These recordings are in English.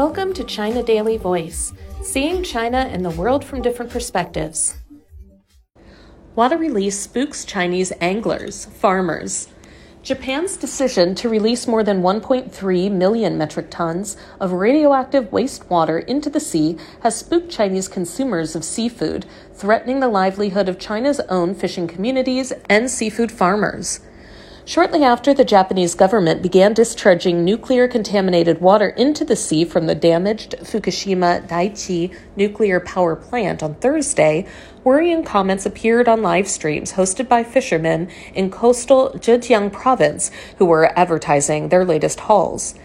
Welcome to China Daily Voice, seeing China and the world from different perspectives. Water release spooks Chinese anglers, farmers. Japan's decision to release more than 1.3 million metric tons of radioactive wastewater into the sea has spooked Chinese consumers of seafood, threatening the livelihood of China's own fishing communities and seafood farmers. Shortly after the Japanese government began discharging nuclear contaminated water into the sea from the damaged Fukushima Daiichi nuclear power plant on Thursday, worrying comments appeared on live streams hosted by fishermen in coastal Zhejiang province who were advertising their latest hauls.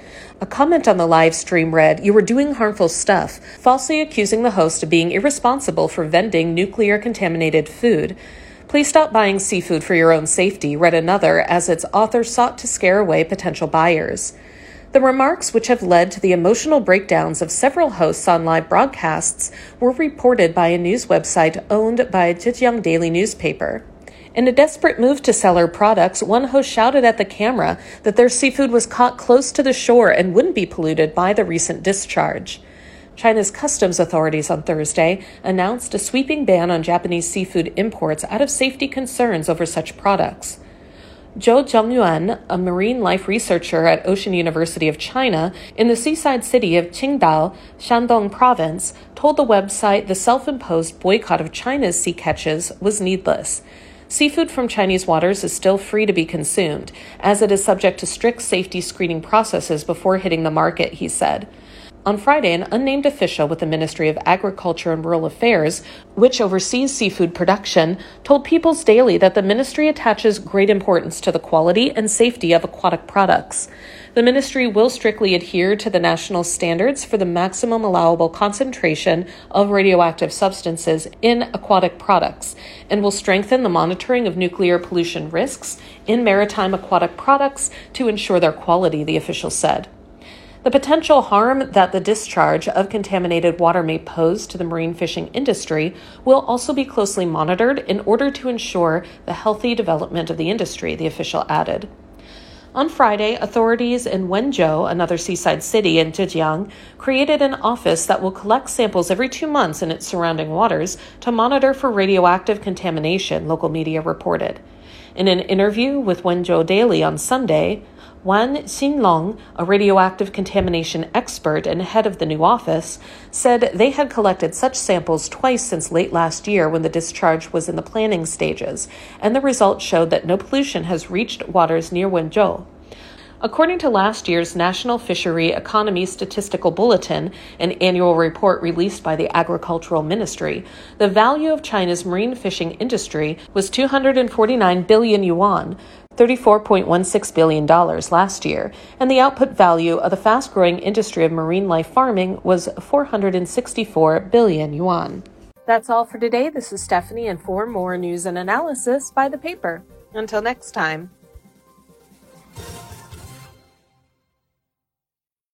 A comment on the live stream read, You were doing harmful stuff, falsely accusing the host of being irresponsible for vending nuclear contaminated food. Please stop buying seafood for your own safety, read another, as its author sought to scare away potential buyers. The remarks, which have led to the emotional breakdowns of several hosts on live broadcasts, were reported by a news website owned by a Zhejiang Daily newspaper. In a desperate move to sell her products, one host shouted at the camera that their seafood was caught close to the shore and wouldn't be polluted by the recent discharge. China's customs authorities on Thursday announced a sweeping ban on Japanese seafood imports out of safety concerns over such products. Zhou Zhengyuan, a marine life researcher at Ocean University of China in the seaside city of Qingdao, Shandong province, told the website the self imposed boycott of China's sea catches was needless. Seafood from Chinese waters is still free to be consumed, as it is subject to strict safety screening processes before hitting the market, he said. On Friday, an unnamed official with the Ministry of Agriculture and Rural Affairs, which oversees seafood production, told People's Daily that the ministry attaches great importance to the quality and safety of aquatic products. The ministry will strictly adhere to the national standards for the maximum allowable concentration of radioactive substances in aquatic products and will strengthen the monitoring of nuclear pollution risks in maritime aquatic products to ensure their quality, the official said. The potential harm that the discharge of contaminated water may pose to the marine fishing industry will also be closely monitored in order to ensure the healthy development of the industry, the official added. On Friday, authorities in Wenzhou, another seaside city in Zhejiang, created an office that will collect samples every two months in its surrounding waters to monitor for radioactive contamination, local media reported. In an interview with Wenzhou Daily on Sunday, Wan Xinlong, a radioactive contamination expert and head of the new office, said they had collected such samples twice since late last year when the discharge was in the planning stages, and the results showed that no pollution has reached waters near Wenzhou. According to last year's National Fishery Economy Statistical Bulletin, an annual report released by the Agricultural Ministry, the value of China's marine fishing industry was 249 billion yuan, $34.16 billion last year, and the output value of the fast growing industry of marine life farming was 464 billion yuan. That's all for today. This is Stephanie, and for more news and analysis, buy the paper. Until next time.